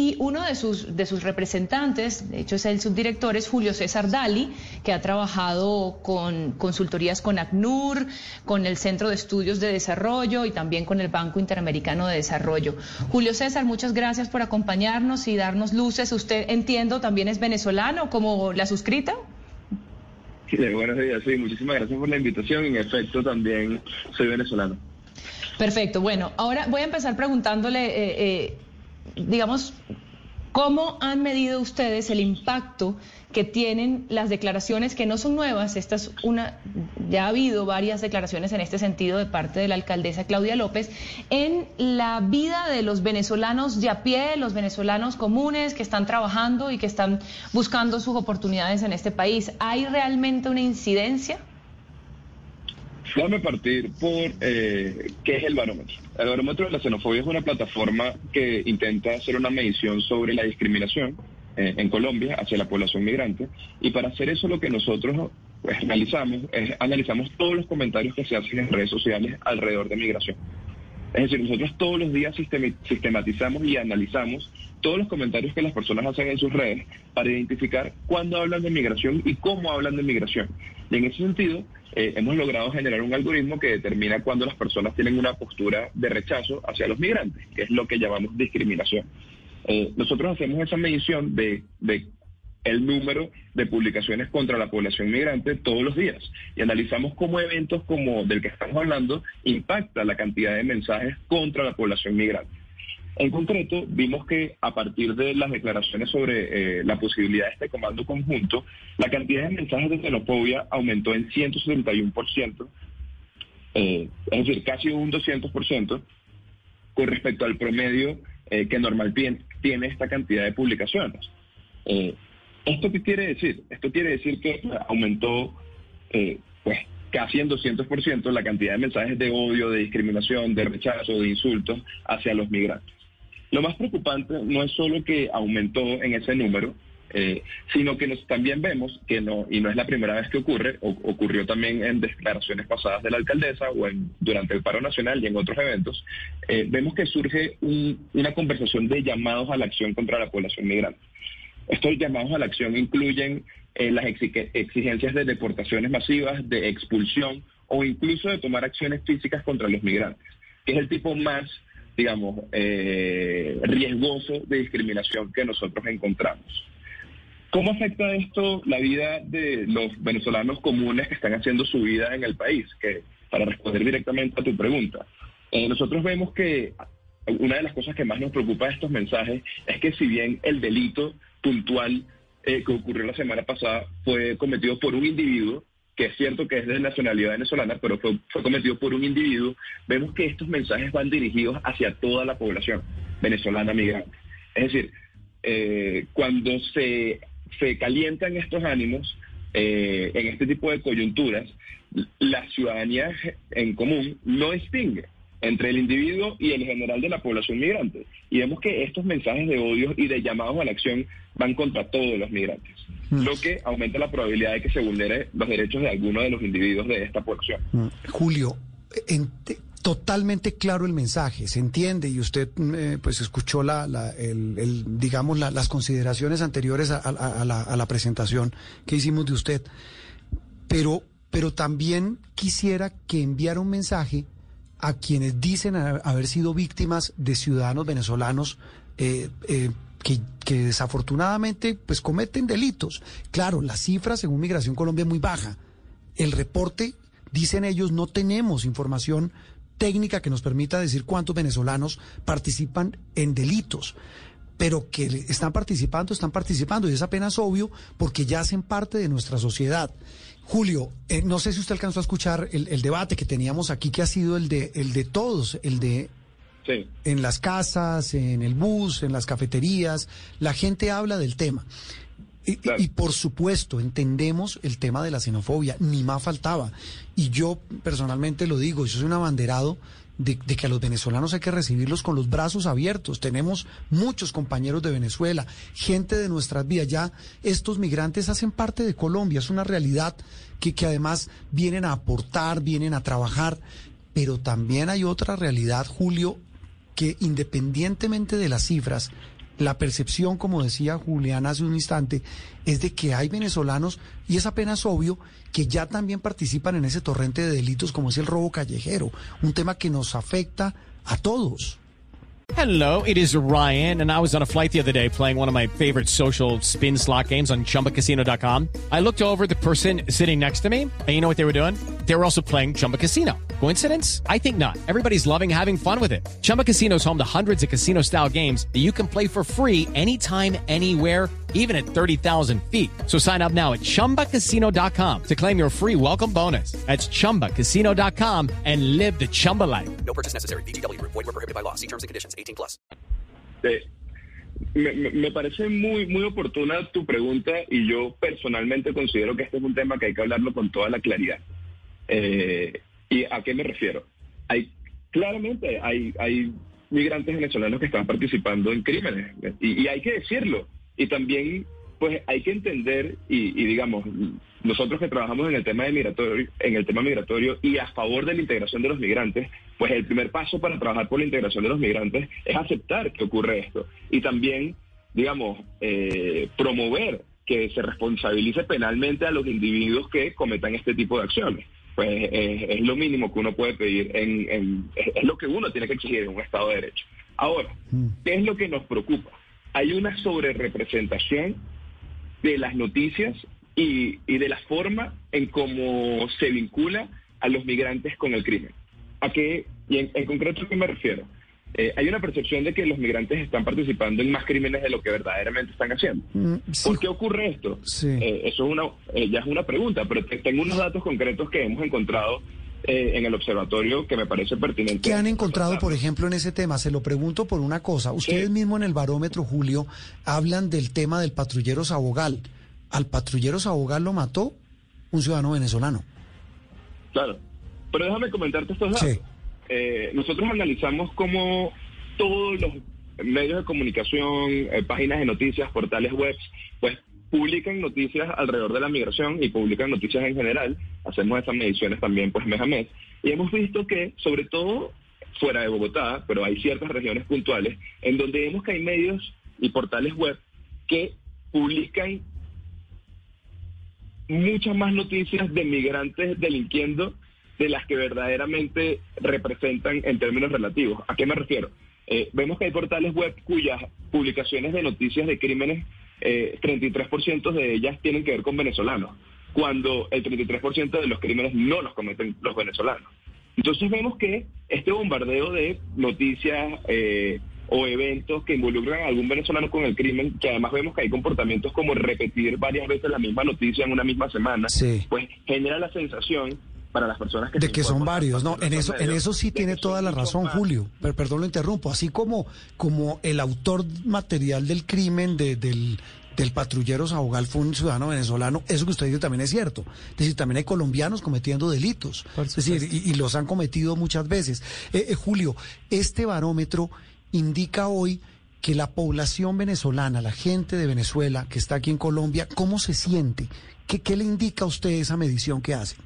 Y uno de sus, de sus representantes, de hecho es el subdirector, es Julio César Dali, que ha trabajado con consultorías con ACNUR, con el Centro de Estudios de Desarrollo y también con el Banco Interamericano de Desarrollo. Julio César, muchas gracias por acompañarnos y darnos luces. Usted, entiendo, también es venezolano, como la suscrita. Sí, buenos días, sí, muchísimas gracias por la invitación. En efecto, también soy venezolano. Perfecto, bueno, ahora voy a empezar preguntándole, eh, eh, digamos, ¿Cómo han medido ustedes el impacto que tienen las declaraciones que no son nuevas? Esta es una, ya ha habido varias declaraciones en este sentido de parte de la alcaldesa Claudia López en la vida de los venezolanos de a pie, los venezolanos comunes que están trabajando y que están buscando sus oportunidades en este país. ¿Hay realmente una incidencia? Déjame partir por eh, qué es el barómetro. El barómetro de la xenofobia es una plataforma que intenta hacer una medición sobre la discriminación eh, en Colombia hacia la población migrante y para hacer eso lo que nosotros pues, analizamos es analizamos todos los comentarios que se hacen en redes sociales alrededor de migración. Es decir, nosotros todos los días sistematizamos y analizamos todos los comentarios que las personas hacen en sus redes para identificar cuándo hablan de migración y cómo hablan de migración. Y en ese sentido, eh, hemos logrado generar un algoritmo que determina cuándo las personas tienen una postura de rechazo hacia los migrantes, que es lo que llamamos discriminación. Eh, nosotros hacemos esa medición de, de el número de publicaciones contra la población migrante todos los días y analizamos cómo eventos como del que estamos hablando impacta la cantidad de mensajes contra la población migrante. En concreto, vimos que a partir de las declaraciones sobre eh, la posibilidad de este comando conjunto, la cantidad de mensajes de xenofobia aumentó en 171%, eh, es decir, casi un 200% con respecto al promedio eh, que normal tiene esta cantidad de publicaciones. ¿Esto qué quiere decir? Esto quiere decir que aumentó pues, casi en 200% la cantidad de mensajes de odio, de discriminación, de rechazo, de insultos hacia los migrantes. Lo más preocupante no es solo que aumentó en ese número, eh, sino que nos, también vemos que no, y no es la primera vez que ocurre, ocurrió también en declaraciones pasadas de la alcaldesa o en, durante el paro nacional y en otros eventos, eh, vemos que surge una conversación de llamados a la acción contra la población migrante. Estos llamados a la acción incluyen eh, las exigencias de deportaciones masivas, de expulsión o incluso de tomar acciones físicas contra los migrantes, que es el tipo más digamos, eh, riesgoso de discriminación que nosotros encontramos. ¿Cómo afecta esto la vida de los venezolanos comunes que están haciendo su vida en el país? Que para responder directamente a tu pregunta, eh, nosotros vemos que una de las cosas que más nos preocupa de estos mensajes es que si bien el delito puntual eh, que ocurrió la semana pasada fue cometido por un individuo, que es cierto que es de nacionalidad venezolana, pero fue, cometido por un individuo, vemos que estos mensajes van dirigidos hacia toda la población venezolana migrante. Es decir, eh, cuando se, se calientan estos ánimos eh, en este tipo de coyunturas, la ciudadanía en común no distingue entre el individuo y el general de la población migrante. Y vemos que estos mensajes de odio y de llamados a la acción van contra todos los migrantes, mm. lo que aumenta la probabilidad de que se vulnere los derechos de alguno de los individuos de esta población. Mm. Julio, totalmente claro el mensaje, se entiende y usted mm, eh, pues escuchó la, el, digamos las consideraciones anteriores a, la, a la presentación que hicimos de usted, pero pero también quisiera que enviara un mensaje a quienes dicen haber sido víctimas de ciudadanos venezolanos eh, eh, que, desafortunadamente pues cometen delitos. Claro, la cifra según Migración Colombia es muy baja. El reporte, dicen ellos, no tenemos información técnica que nos permita decir cuántos venezolanos participan en delitos pero que están participando, están participando, y es apenas obvio porque ya hacen parte de nuestra sociedad. Julio, eh, no sé si usted alcanzó a escuchar el, debate que teníamos aquí, que ha sido el de, el de todos, el de Sí. En las casas, en el bus, en las cafeterías, la gente habla del tema. Y, Claro. y por supuesto, entendemos el tema de la xenofobia, ni más faltaba. Y yo personalmente lo digo, yo soy un abanderado de, de que a los venezolanos hay que recibirlos con los brazos abiertos. Tenemos muchos compañeros de Venezuela, gente de nuestras vidas. Ya estos migrantes hacen parte de Colombia, es una realidad que, que además vienen a aportar, vienen a trabajar. Pero también hay otra realidad, Julio, que independientemente de las cifras, la percepción, como decía Julián hace un instante, es de que hay venezolanos, y es apenas obvio, que ya también participan en ese torrente de delitos como es el robo callejero, un tema que nos afecta a todos. Hello, it is Ryan, and I was on a flight the other day playing one of my favorite social spin slot games on chumbacasino.com. I looked over the person sitting next to me, and you know what they were doing? They were also playing Chumba Casino. Coincidence? I think not. Everybody's loving having fun with it. Chumba Casino is home to hundreds of casino style games that you can play for free anytime, anywhere, even at 30,000 feet. So sign up now at chumbacasino.com to claim your free welcome bonus. That's chumbacasino.com and live the Chumba life. No purchase necessary. VGW Group. Void were prohibited by law. See terms and conditions. 18 plus. Eh, me, me- me parece muy, muy oportuna tu pregunta y yo personalmente considero que este es un tema que hay que hablarlo con toda la claridad. Eh, ¿Y a qué me refiero? Hay Claramente hay, migrantes venezolanos que están participando en crímenes y, y hay que decirlo. Y también pues hay que entender y, y, digamos nosotros que trabajamos en el tema de migratorio en el tema migratorio y a favor de la integración de los migrantes pues el primer paso para trabajar por la integración de los migrantes es aceptar que ocurre esto y también digamos eh, promover que se responsabilice penalmente a los individuos que cometan este tipo de acciones pues eh, es lo mínimo que uno puede pedir en, en es, lo que uno tiene que exigir en un estado de derecho ahora qué es lo que nos preocupa hay una sobrerepresentación de las noticias y, y, de la forma en cómo se vincula a los migrantes con el crimen. ¿A qué, y en, en concreto a qué me refiero? Eh, hay una percepción de que los migrantes están participando en más crímenes de lo que verdaderamente están haciendo. Mm, sí. ¿Por qué ocurre esto? Sí. Eh, eso es una, eh, ya es una pregunta, pero te, tengo unos datos concretos que hemos encontrado en el observatorio que me parece pertinente. ¿Qué han encontrado, por ejemplo, en ese tema? Se lo pregunto por una cosa. Ustedes Sí. mismos en el barómetro, Julio, hablan del tema del patrullero Sabogal. Al patrullero Sabogal lo mató un ciudadano venezolano. Claro. Pero déjame comentarte estos datos. Eh, nosotros analizamos cómo todos los medios de comunicación, eh, páginas de noticias, portales web, pues publican noticias alrededor de la migración y publican noticias en general. Hacemos esas mediciones también pues mes a mes. Y hemos visto que, sobre todo fuera de Bogotá, pero hay ciertas regiones puntuales, en donde vemos que hay medios y portales web que publican muchas más noticias de migrantes delinquiendo de las que verdaderamente representan en términos relativos. ¿A qué me refiero? Eh, vemos que hay portales web cuyas publicaciones de noticias de crímenes, eh, 33% de ellas tienen que ver con venezolanos, cuando el 33% de los crímenes no los cometen los venezolanos. Entonces vemos que este bombardeo de noticias eh, o eventos que involucran a algún venezolano con el crimen, que además vemos que hay comportamientos como repetir varias veces la misma noticia en una misma semana, Sí. pues genera la sensación para las personas que De se que son varios, ¿no? En eso, en eso sí tiene toda la razón, más. Julio. Per- perdón, lo interrumpo. Así como, como el autor material del crimen de- del, del patrullero Sabogal fue un ciudadano venezolano, eso que usted dice también es cierto. Es decir, también hay colombianos cometiendo delitos. Es decir, y, y los han cometido muchas veces. Eh, eh, Julio, este barómetro indica hoy que la población venezolana, la gente de Venezuela que está aquí en Colombia, ¿cómo se siente? ¿Qué, qué le indica a usted esa medición que hace?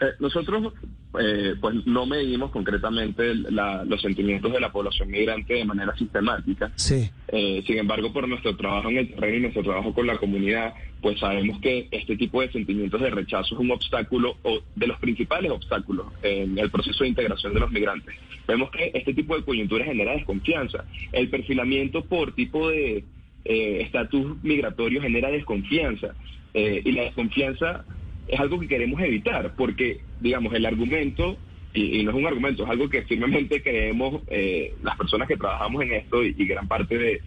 Eh, nosotros eh, pues no medimos concretamente la- los sentimientos de la población migrante de manera sistemática. Sí. Eh, sin embargo, por nuestro trabajo en el terreno y nuestro trabajo con la comunidad, pues sabemos que este tipo de sentimientos de rechazo es un obstáculo o de los principales obstáculos en el proceso de integración de los migrantes. Vemos que este tipo de coyuntura genera desconfianza. El perfilamiento por tipo de eh, estatus migratorio genera desconfianza. Eh, y la desconfianza es algo que queremos evitar, porque, digamos, el argumento, y, no es un argumento, es algo que firmemente creemos eh, las personas que trabajamos en esto y, y gran parte de,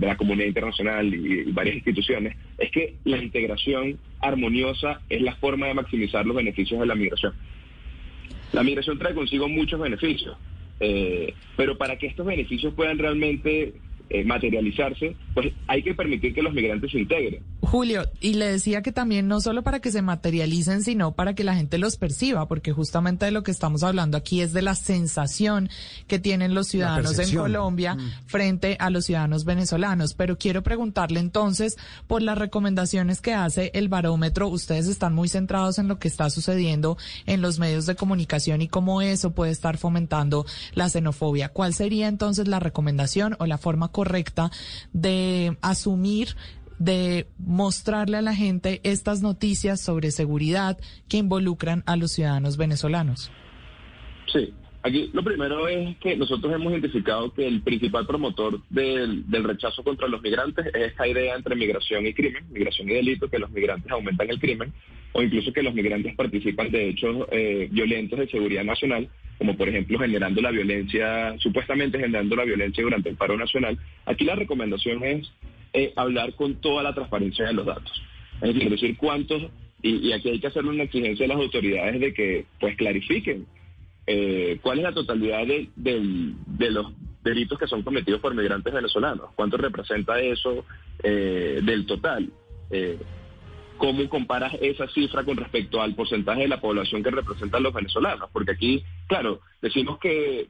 la comunidad internacional y, y varias instituciones, es que la integración armoniosa es la forma de maximizar los beneficios de la migración. La migración trae consigo muchos beneficios. Eh, pero para que estos beneficios puedan realmente eh, materializarse, pues hay que permitir que los migrantes se integren. Julio, y le decía que también no solo para que se materialicen, sino para que la gente los perciba, porque justamente de lo que estamos hablando aquí es de la sensación que tienen los ciudadanos en Colombia mm. frente a los ciudadanos venezolanos. Pero quiero preguntarle entonces por las recomendaciones que hace el barómetro. Ustedes están muy centrados en lo que está sucediendo en los medios de comunicación y cómo eso puede estar fomentando la xenofobia. ¿Cuál sería entonces la recomendación o la forma correcta de asumir de mostrarle a la gente estas noticias sobre seguridad que involucran a los ciudadanos venezolanos? Sí, aquí lo primero es que nosotros hemos identificado que el principal promotor del, rechazo contra los migrantes es esta idea entre migración y crimen, migración y delito, que los migrantes aumentan el crimen, o incluso que los migrantes participan de hechos eh, violentos de seguridad nacional, como por ejemplo generando la violencia, supuestamente generando la violencia durante el paro nacional. Aquí la recomendación es eh, hablar con toda la transparencia de los datos. Es decir, cuántos, y, aquí hay que hacer una exigencia a las autoridades de que pues clarifiquen eh, cuál es la totalidad de, de, los delitos que son cometidos por migrantes venezolanos, cuánto representa eso eh, del total. ¿Cómo comparas esa cifra con respecto al porcentaje de la población que representan los venezolanos? Porque aquí, claro, decimos que,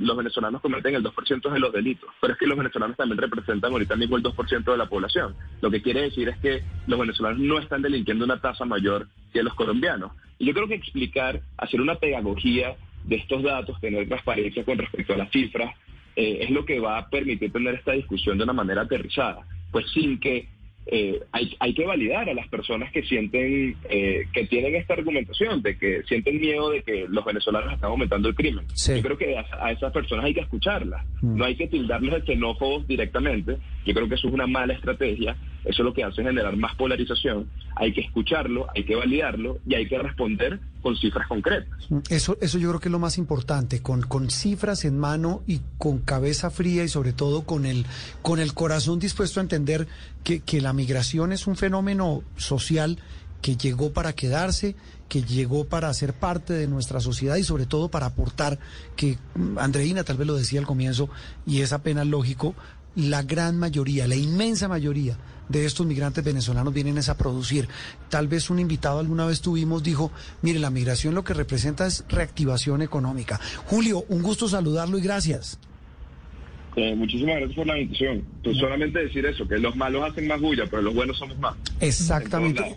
los venezolanos cometen el 2% de los delitos, pero es que los venezolanos también representan ahorita mismo el 2% de la población. Lo que quiere decir es que los venezolanos no están delinquiendo una tasa mayor que los colombianos. Y yo creo que explicar, hacer una pedagogía de estos datos, tener transparencia con respecto a las cifras, eh, es lo que va a permitir tener esta discusión de una manera aterrizada, pues sin que eh, hay, hay, que validar a las personas que sienten, eh, que tienen esta argumentación, de que sienten miedo de que los venezolanos están aumentando el crimen. Yo creo que a, esas personas hay que escucharlas, mm. no hay que tildarlos de xenófobos directamente. Yo creo que eso es una mala estrategia, eso es lo que hace generar más polarización. Hay que escucharlo, hay que validarlo y hay que responder con cifras concretas. Eso, eso yo creo que es lo más importante, con, con cifras en mano y con cabeza fría y sobre todo con el, con el corazón dispuesto a entender que, que la migración es un fenómeno social que llegó para quedarse, que llegó para ser parte de nuestra sociedad y sobre todo para aportar, que mm, Andreina tal vez lo decía al comienzo y es apenas lógico, la gran mayoría, la inmensa mayoría de estos migrantes venezolanos vienen a producir. Tal vez un invitado alguna vez tuvimos dijo, mire, la migración lo que representa es reactivación económica. Julio, un gusto saludarlo y gracias. Eh, muchísimas gracias por la invitación. Pues solamente decir eso, que los malos hacen más bulla, pero los buenos somos más. Exactamente.